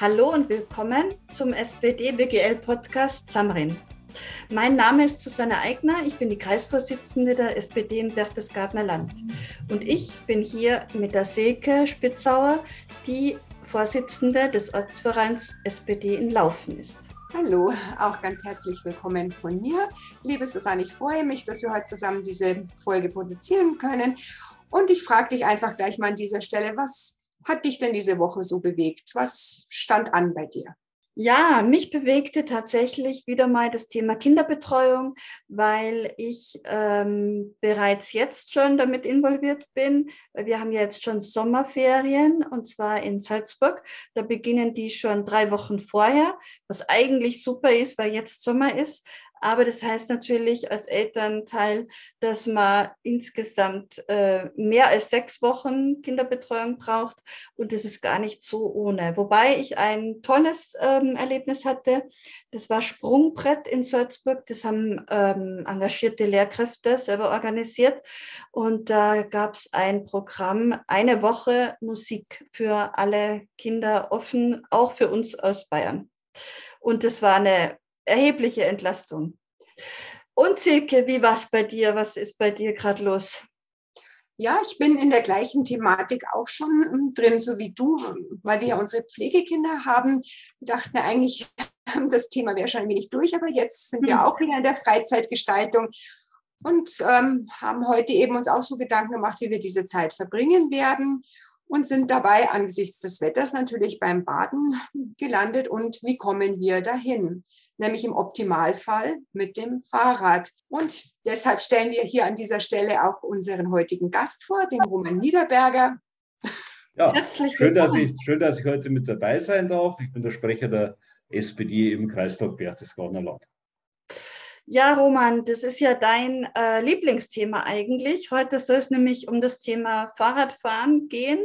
Hallo und willkommen zum SPD-BGL-Podcast Samrin. Mein Name ist Susanne Eigner, ich bin die Kreisvorsitzende der SPD im Berchtesgadener Land. Und ich bin hier mit der Silke Spitzauer, die Vorsitzende des Ortsvereins SPD in Laufen ist. Hallo, auch ganz herzlich willkommen von mir. Liebe Susanne, ich freue mich, dass wir heute zusammen diese Folge produzieren können. Und ich frage dich einfach gleich mal an dieser Stelle, was hat dich denn diese Woche so bewegt? Was stand an bei dir? Ja, mich bewegte tatsächlich wieder mal das Thema Kinderbetreuung, weil ich ähm, bereits jetzt schon damit involviert bin. Wir haben ja jetzt schon Sommerferien und zwar in Salzburg. Da beginnen die schon drei Wochen vorher, was eigentlich super ist, weil jetzt Sommer ist. Aber das heißt natürlich als Elternteil, dass man insgesamt äh, mehr als sechs Wochen Kinderbetreuung braucht. Und das ist gar nicht so ohne. Wobei ich ein tolles ähm, Erlebnis hatte. Das war Sprungbrett in Salzburg. Das haben ähm, engagierte Lehrkräfte selber organisiert. Und da gab es ein Programm, eine Woche Musik für alle Kinder offen, auch für uns aus Bayern. Und das war eine erhebliche Entlastung. Und Silke, wie war es bei dir? Was ist bei dir gerade los? Ja, ich bin in der gleichen Thematik auch schon hm, drin, so wie du, weil wir ja unsere Pflegekinder haben. Wir dachten eigentlich, das Thema wäre schon ein wenig durch, aber jetzt sind wir hm. auch wieder in der Freizeitgestaltung und ähm, haben heute eben uns auch so Gedanken gemacht, wie wir diese Zeit verbringen werden und sind dabei angesichts des Wetters natürlich beim Baden gelandet und wie kommen wir dahin? Nämlich im Optimalfall mit dem Fahrrad. Und deshalb stellen wir hier an dieser Stelle auch unseren heutigen Gast vor, den Roman Niederberger. Ja, schön dass, ich, schön, dass ich heute mit dabei sein darf. Ich bin der Sprecher der SPD im Kreistag Berchtesgadener Land. Ja, Roman, das ist ja dein äh, Lieblingsthema eigentlich. Heute soll es nämlich um das Thema Fahrradfahren gehen.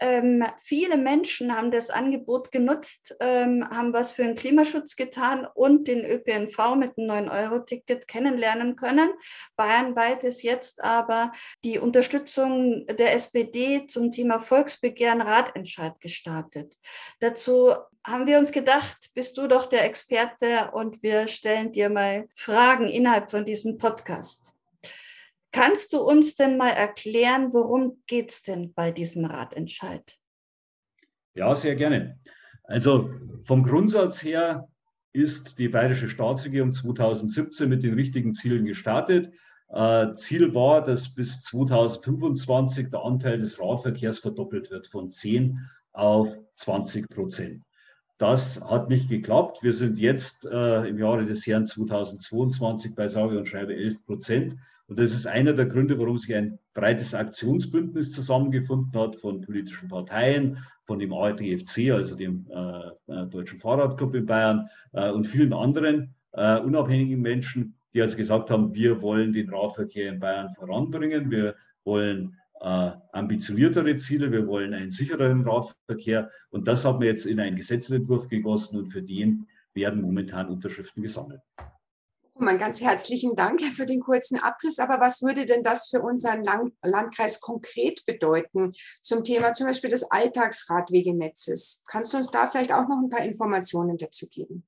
Ähm, viele Menschen haben das Angebot genutzt, ähm, haben was für den Klimaschutz getan und den ÖPNV mit einem 9-Euro-Ticket kennenlernen können. Bayernweit ist jetzt aber die Unterstützung der SPD zum Thema Volksbegehren Radentscheid gestartet. Dazu haben wir uns gedacht, bist du doch der Experte und wir stellen dir mal Fragen innerhalb von diesem Podcast. Kannst du uns denn mal erklären, worum geht es denn bei diesem Ratentscheid? Ja, sehr gerne. Also vom Grundsatz her ist die bayerische Staatsregierung 2017 mit den richtigen Zielen gestartet. Äh, Ziel war, dass bis 2025 der Anteil des Radverkehrs verdoppelt wird von 10 auf 20 Prozent. Das hat nicht geklappt. Wir sind jetzt äh, im Jahre des Herrn 2022 bei sage und schreibe 11 Prozent. Und das ist einer der Gründe, warum sich ein breites Aktionsbündnis zusammengefunden hat von politischen Parteien, von dem ARDFC, also dem äh, äh, Deutschen Fahrradclub in Bayern äh, und vielen anderen äh, unabhängigen Menschen, die also gesagt haben, wir wollen den Radverkehr in Bayern voranbringen, wir wollen äh, ambitioniertere Ziele, wir wollen einen sichereren Radverkehr und das haben wir jetzt in einen Gesetzentwurf gegossen und für den werden momentan Unterschriften gesammelt. Roman, ganz herzlichen Dank für den kurzen Abriss. Aber was würde denn das für unseren Land Landkreis konkret bedeuten zum Thema zum Beispiel des Alltagsradwegenetzes? Kannst du uns da vielleicht auch noch ein paar Informationen dazu geben?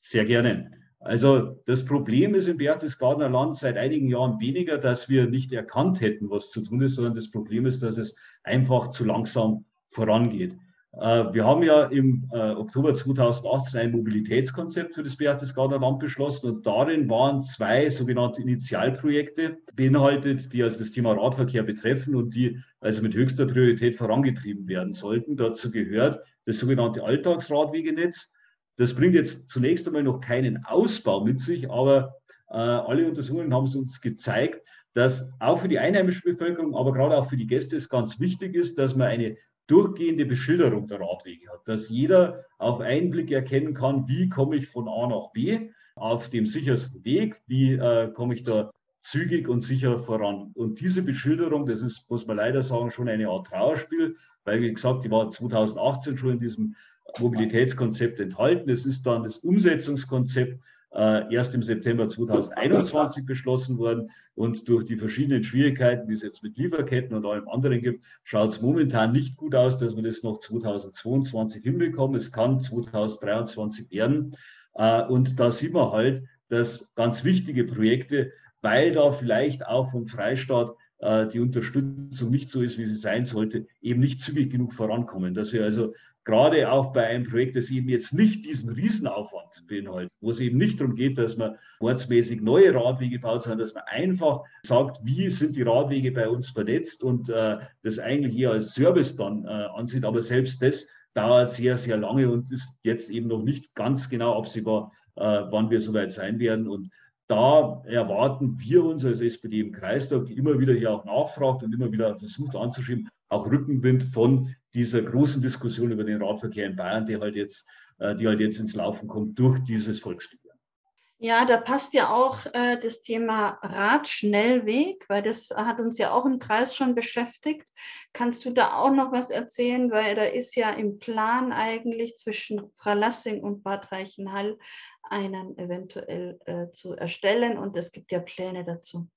Sehr gerne. Also das Problem ist im Berchtesgadener Land seit einigen Jahren weniger, dass wir nicht erkannt hätten, was zu tun ist, sondern das Problem ist, dass es einfach zu langsam vorangeht. Äh, wir haben ja im äh, Oktober 2018 ein Mobilitätskonzept für das Berchtesgadener Land beschlossen und darin waren zwei sogenannte Initialprojekte beinhaltet, die also das Thema Radverkehr betreffen und die also mit höchster Priorität vorangetrieben werden sollten. Dazu gehört das sogenannte Alltagsradwegenetz das bringt jetzt zunächst einmal noch keinen Ausbau mit sich, aber äh, alle Untersuchungen haben es uns gezeigt, dass auch für die einheimische Bevölkerung, aber gerade auch für die Gäste es ganz wichtig ist, dass man eine durchgehende Beschilderung der Radwege hat, dass jeder auf einen Blick erkennen kann, wie komme ich von A nach B auf dem sichersten Weg, wie äh, komme ich da zügig und sicher voran. Und diese Beschilderung, das ist, muss man leider sagen, schon eine Art Trauerspiel, weil, wie gesagt, die war 2018 schon in diesem Mobilitätskonzept enthalten. Es ist dann das Umsetzungskonzept äh, erst im September 2021 beschlossen worden. Und durch die verschiedenen Schwierigkeiten, die es jetzt mit Lieferketten und allem anderen gibt, schaut es momentan nicht gut aus, dass wir das noch 2022 hinbekommen. Es kann 2023 werden. Äh, und da sieht man halt, dass ganz wichtige Projekte, weil da vielleicht auch vom Freistaat äh, die Unterstützung nicht so ist, wie sie sein sollte, eben nicht zügig genug vorankommen. Dass wir also gerade auch bei einem Projekt, das eben jetzt nicht diesen Riesenaufwand beinhaltet, wo es eben nicht darum geht, dass man ortsmäßig neue Radwege baut, sondern dass man einfach sagt, wie sind die Radwege bei uns vernetzt und äh, das eigentlich eher als Service dann äh, ansieht. Aber selbst das dauert sehr, sehr lange und ist jetzt eben noch nicht ganz genau absehbar, äh, wann wir soweit sein werden. Und da erwarten wir uns als SPD im Kreistag, die immer wieder hier auch nachfragt und immer wieder versucht anzuschieben, auch Rückenwind von dieser großen Diskussion über den Radverkehr in Bayern, die halt jetzt, äh, die halt jetzt ins Laufen kommt durch dieses Volksbegehren. Ja, da passt ja auch äh, das Thema Radschnellweg, weil das hat uns ja auch im Kreis schon beschäftigt. Kannst du da auch noch was erzählen? Weil da ist ja im Plan eigentlich zwischen Fralassing und Bad Reichenhall einen eventuell äh, zu erstellen und es gibt ja Pläne dazu.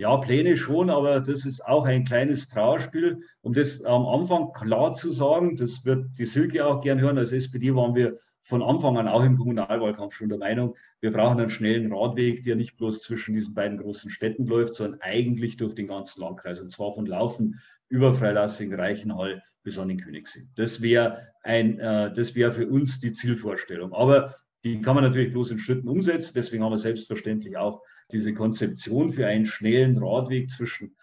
Ja, Pläne schon, aber das ist auch ein kleines Trauerspiel. Um das am Anfang klar zu sagen, das wird die Silke auch gern hören. Als SPD waren wir von Anfang an auch im Kommunalwahlkampf schon der Meinung, wir brauchen einen schnellen Radweg, der nicht bloß zwischen diesen beiden großen Städten läuft, sondern eigentlich durch den ganzen Landkreis. Und zwar von Laufen über Freilassing, Reichenhall bis an den Königssee. Das wäre äh, das für uns die Zielvorstellung. Aber die kann man natürlich bloß in Schritten umsetzen. Deswegen haben wir selbstverständlich auch diese Konzeption für einen schnellen Radweg zwischen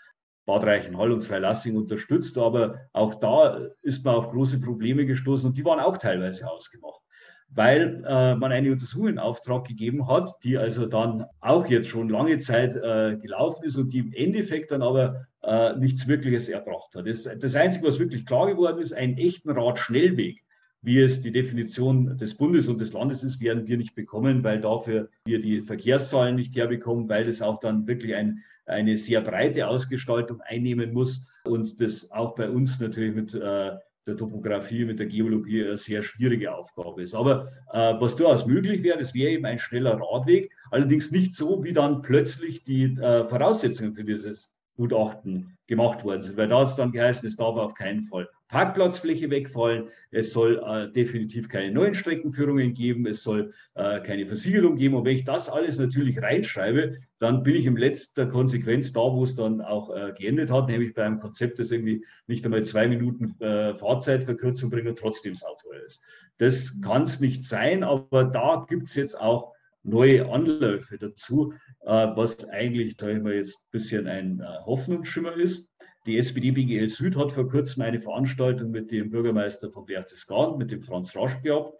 Bad Reichenhall und Freilassing unterstützt. Aber auch da ist man auf große Probleme gestoßen und die waren auch teilweise ausgemacht, weil äh, man eine Untersuchung in Auftrag gegeben hat, die also dann auch jetzt schon lange Zeit äh, gelaufen ist und die im Endeffekt dann aber äh, nichts Wirkliches erbracht hat. Das, das Einzige, was wirklich klar geworden ist, einen echten Radschnellweg wie es die Definition des Bundes und des Landes ist, werden wir nicht bekommen, weil dafür wir die Verkehrszahlen nicht herbekommen, weil das auch dann wirklich ein, eine sehr breite Ausgestaltung einnehmen muss und das auch bei uns natürlich mit äh, der Topografie, mit der Geologie eine sehr schwierige Aufgabe ist. Aber äh, was durchaus möglich wäre, das wäre eben ein schneller Radweg, allerdings nicht so, wie dann plötzlich die äh, Voraussetzungen für dieses Gutachten gemacht worden sind. Weil da hat es dann geheißen, es darf auf keinen Fall Parkplatzfläche wegfallen, es soll äh, definitiv keine neuen Streckenführungen geben, es soll äh, keine Versiegelung geben. Und wenn ich das alles natürlich reinschreibe, dann bin ich im letzter Konsequenz da, wo es dann auch äh, geendet hat, nämlich bei einem Konzept, das irgendwie nicht einmal zwei Minuten äh, Fahrzeitverkürzung bringt und trotzdem sauteuer ist. Das kann es nicht sein, aber da gibt es jetzt auch neue Anläufe dazu, äh, was eigentlich, ich mal, jetzt ein bisschen ein äh, Hoffnungsschimmer ist. Die SPD BGL Süd hat vor kurzem eine Veranstaltung mit dem Bürgermeister von Berchtesgaden, mit dem Franz Rasch gehabt.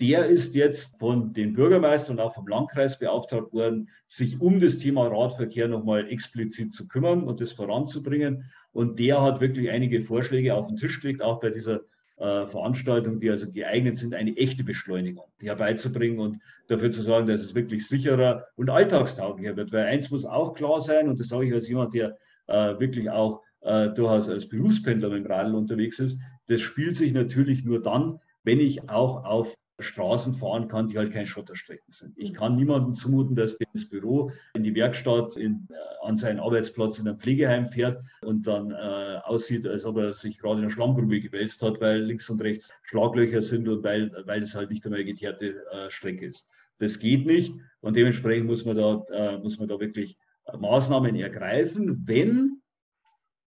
Der ist jetzt von den Bürgermeistern und auch vom Landkreis beauftragt worden, sich um das Thema Radverkehr nochmal explizit zu kümmern und das voranzubringen. Und der hat wirklich einige Vorschläge auf den Tisch gelegt, auch bei dieser äh, Veranstaltungen, die also geeignet sind, eine echte Beschleunigung herbeizubringen und dafür zu sorgen, dass es wirklich sicherer und alltagstauglicher wird. Weil eins muss auch klar sein, und das sage ich als jemand, der äh, wirklich auch äh, durchaus als Berufspendler mit dem Radl unterwegs ist, das spielt sich natürlich nur dann, wenn ich auch auf Straßen fahren kann, die halt keine Schotterstrecken sind. Ich kann niemandem zumuten, dass der ins Büro, in die Werkstatt, in, äh, an seinen Arbeitsplatz in einem Pflegeheim fährt und dann äh, aussieht, als ob er sich gerade in einer Schlammgrube gewälzt hat, weil links und rechts Schlaglöcher sind und weil, weil es halt nicht einmal eine geteerte äh, Strecke ist. Das geht nicht und dementsprechend muss man da, äh, muss man da wirklich Maßnahmen ergreifen, wenn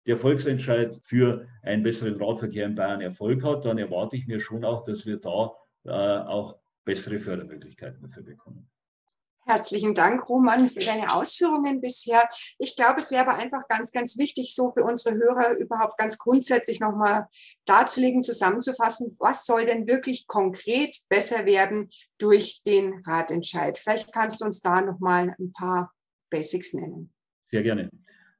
der Volksentscheid für einen besseren Radverkehr in Bayern Erfolg hat, dann erwarte ich mir schon auch, dass wir da äh, auch bessere Fördermöglichkeiten dafür bekommen. Herzlichen Dank, Roman, für deine Ausführungen bisher. Ich glaube, es wäre aber einfach ganz, ganz wichtig, so für unsere Hörer überhaupt ganz grundsätzlich nochmal darzulegen, zusammenzufassen, was soll denn wirklich konkret besser werden durch den Ratentscheid? Vielleicht kannst du uns da nochmal ein paar Basics nennen. Sehr gerne.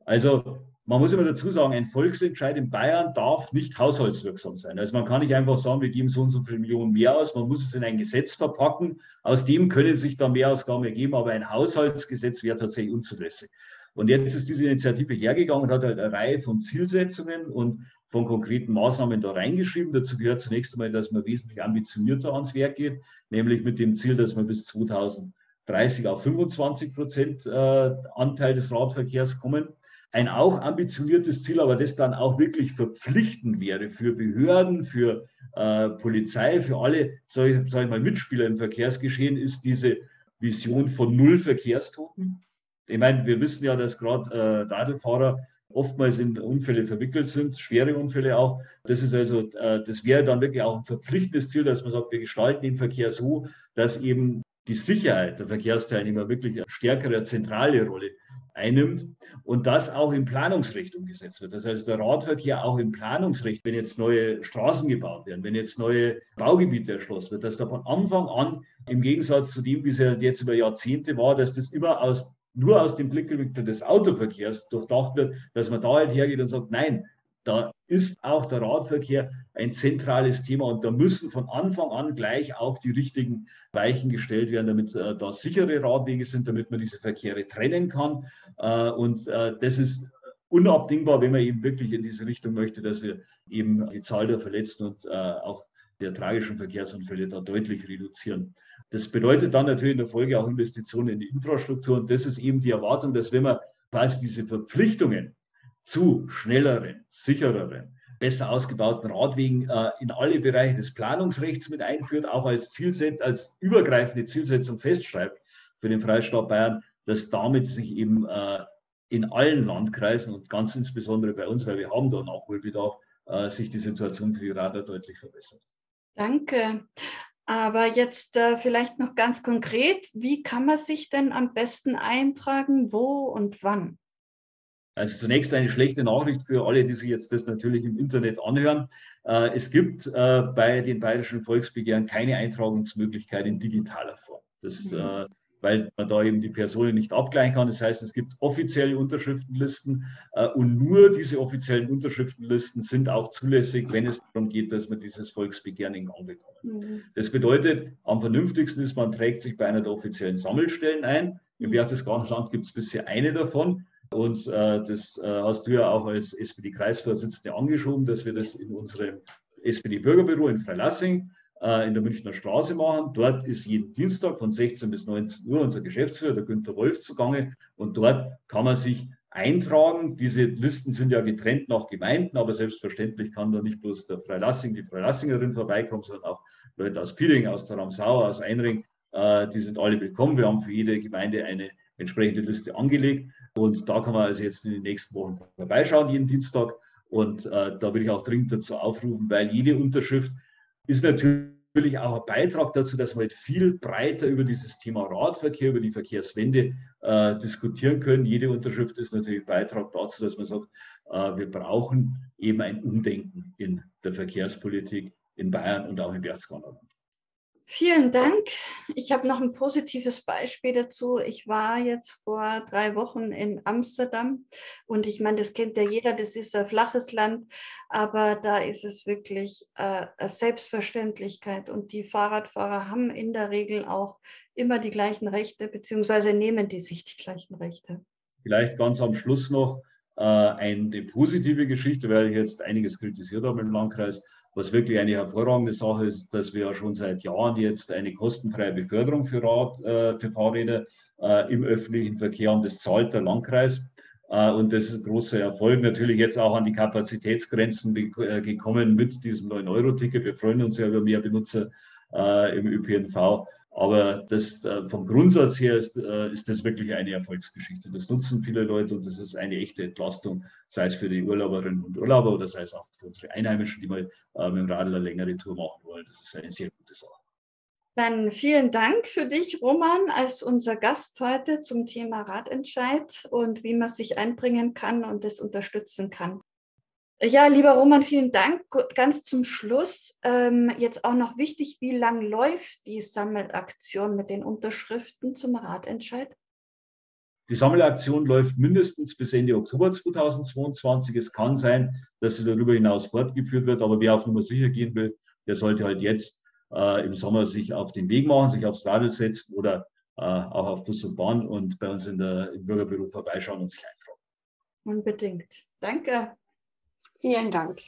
Also man muss immer dazu sagen, ein Volksentscheid in Bayern darf nicht haushaltswirksam sein. Also man kann nicht einfach sagen, wir geben so und so viele Millionen mehr aus, man muss es in ein Gesetz verpacken. Aus dem können sich dann Mehrausgaben ergeben, aber ein Haushaltsgesetz wäre tatsächlich unzulässig. Und jetzt ist diese Initiative hergegangen und hat halt eine Reihe von Zielsetzungen und von konkreten Maßnahmen da reingeschrieben. Dazu gehört zunächst einmal, dass man wesentlich ambitionierter ans Werk geht, nämlich mit dem Ziel, dass man bis 2030 30 auf 25 Prozent äh, Anteil des Radverkehrs kommen. Ein auch ambitioniertes Ziel, aber das dann auch wirklich verpflichtend wäre für Behörden, für äh, Polizei, für alle, sage ich, sag ich mal, Mitspieler im Verkehrsgeschehen, ist diese Vision von null Verkehrstoten. Ich meine, wir wissen ja, dass gerade äh, Radlfahrer oftmals in Unfälle verwickelt sind, schwere Unfälle auch. Das ist also, äh, das wäre dann wirklich auch ein verpflichtendes Ziel, dass man sagt, wir gestalten den Verkehr so, dass eben die Sicherheit der Verkehrsteilnehmer wirklich eine stärkere, zentrale Rolle einnimmt und das auch im Planungsrecht umgesetzt wird. Das heißt, der Radverkehr auch im Planungsrecht, wenn jetzt neue Straßen gebaut werden, wenn jetzt neue Baugebiete erschlossen wird, dass da von Anfang an im Gegensatz zu dem, wie es ja jetzt über Jahrzehnte war, dass das immer aus, nur aus dem Blickwinkel des Autoverkehrs durchdacht wird, dass man da halt hergeht und sagt, nein, da ist auch der Radverkehr ein zentrales Thema und da müssen von Anfang an gleich auch die richtigen Weichen gestellt werden, damit äh, da sichere Radwege sind, damit man diese Verkehre trennen kann. Äh, und äh, das ist unabdingbar, wenn man eben wirklich in diese Richtung möchte, dass wir eben die Zahl der Verletzten und äh, auch der tragischen Verkehrsunfälle da deutlich reduzieren. Das bedeutet dann natürlich in der Folge auch Investitionen in die Infrastruktur und das ist eben die Erwartung, dass wenn man quasi diese Verpflichtungen zu schnelleren, sichereren, besser ausgebauten Radwegen äh, in alle Bereiche des Planungsrechts mit einführt, auch als, Zielset als übergreifende Zielsetzung festschreibt für den Freistaat Bayern, dass damit sich eben äh, in allen Landkreisen und ganz insbesondere bei uns, weil wir haben da Nachholbedarf, äh, sich die Situation für die Radler deutlich verbessert. Danke. Aber jetzt äh, vielleicht noch ganz konkret, wie kann man sich denn am besten eintragen, wo und wann? Also zunächst eine schlechte Nachricht für alle, die sich jetzt das natürlich im Internet anhören. Äh, es gibt äh, bei den bayerischen Volksbegehren keine Eintragungsmöglichkeit in digitaler Form. Das, mhm. Äh, weil man da eben die Personen nicht abgleichen kann. Das heißt, es gibt offizielle Unterschriftenlisten und nur diese offiziellen Unterschriftenlisten sind auch zulässig, wenn es darum geht, dass man dieses Volksbegehren in Gang bekommt. Mhm. Das bedeutet, am vernünftigsten ist, man trägt sich bei einer der offiziellen Sammelstellen ein. Im mhm. Berchtesgadener Land gibt es bisher eine davon. Und äh, das äh, hast du ja auch als SPD-Kreisvorsitzende angeschoben, dass wir das in unserem SPD-Bürgerbüro in Freilassing äh, in der Münchner Straße machen. Dort ist jeden Dienstag von 16 bis 19 Uhr unser Geschäftsführer, der Günther Wolf, zugange. Und dort kann man sich eintragen. Diese Listen sind ja getrennt nach Gemeinden, aber selbstverständlich kann da nicht bloß der Freilassing, die Freilassingerin vorbeikommen, sondern auch Leute aus Piering, aus der Ramsau, aus Einring. Äh, die sind alle willkommen. Wir haben für jede Gemeinde eine entsprechende Liste angelegt. Und da kann man also jetzt in den nächsten Wochen vorbeischauen, jeden Dienstag. Und äh, da will ich auch dringend dazu aufrufen, weil jede Unterschrift ist natürlich auch ein Beitrag dazu, dass wir halt viel breiter über dieses Thema Radverkehr, über die Verkehrswende äh, diskutieren können. Jede Unterschrift ist natürlich ein Beitrag dazu, dass man sagt, äh, wir brauchen eben ein Umdenken in der Verkehrspolitik in Bayern und auch im Berchtesgadener. Vielen Dank. Ich habe noch ein positives Beispiel dazu. Ich war jetzt vor drei Wochen in Amsterdam und ich meine, das kennt ja jeder, das ist ein flaches Land, aber da ist es wirklich äh, Selbstverständlichkeit und die Fahrradfahrer haben in der Regel auch immer die gleichen Rechte, beziehungsweise nehmen die sich die gleichen Rechte. Vielleicht ganz am Schluss noch äh, eine positive Geschichte, weil ich jetzt einiges kritisiert habe im Landkreis was wirklich eine hervorragende Sache ist, dass wir ja schon seit Jahren jetzt eine kostenfreie Beförderung für, Rad, äh, für Fahrräder äh, im öffentlichen Verkehr haben. Das zahlt der Landkreis. Äh, und das ist ein großer Erfolg. Natürlich jetzt auch an die Kapazitätsgrenzen äh, gekommen mit diesem 9-Euro-Ticket. Wir freuen uns ja über mehr Benutzer äh, im ÖPNV. Aber das, äh, vom Grundsatz her ist, äh, ist das wirklich eine Erfolgsgeschichte. Das nutzen viele Leute und das ist eine echte Entlastung, sei es für die Urlauberinnen und Urlauber oder sei es auch für unsere Einheimischen, die mal äh, mit dem Radl eine längere Tour machen wollen. Das ist eine sehr gute Sache. Dann vielen Dank für dich, Roman, als unser Gast heute zum Thema Radentscheid und wie man sich einbringen kann und das unterstützen kann. Ja, lieber Roman, vielen Dank. Ganz zum Schluss ähm, jetzt auch noch wichtig, wie lang läuft die Sammelaktion mit den Unterschriften zum Ratentscheid? Die Sammelaktion läuft mindestens bis Ende Oktober 2022. Es kann sein, dass sie darüber hinaus fortgeführt wird, aber wer auf Nummer sicher gehen will, der sollte halt jetzt äh, im Sommer sich auf den Weg machen, sich aufs Radl setzen oder äh, auch auf Bus und Bahn und bei uns in der, im Bürgerbüro vorbeischauen und sich eintragen. Unbedingt. Danke. Vielen Dank.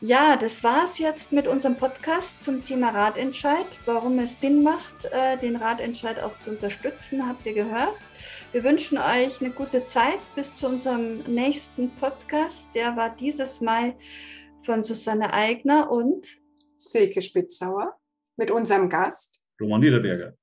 Ja, das war es jetzt mit unserem Podcast zum Thema Ratentscheid. Warum es Sinn macht, äh, den Ratentscheid auch zu unterstützen, habt ihr gehört. Wir wünschen euch eine gute Zeit bis zu unserem nächsten Podcast. Der war dieses Mal von Susanne Eigner und Silke Spitzauer mit unserem Gast Roman Niederberger.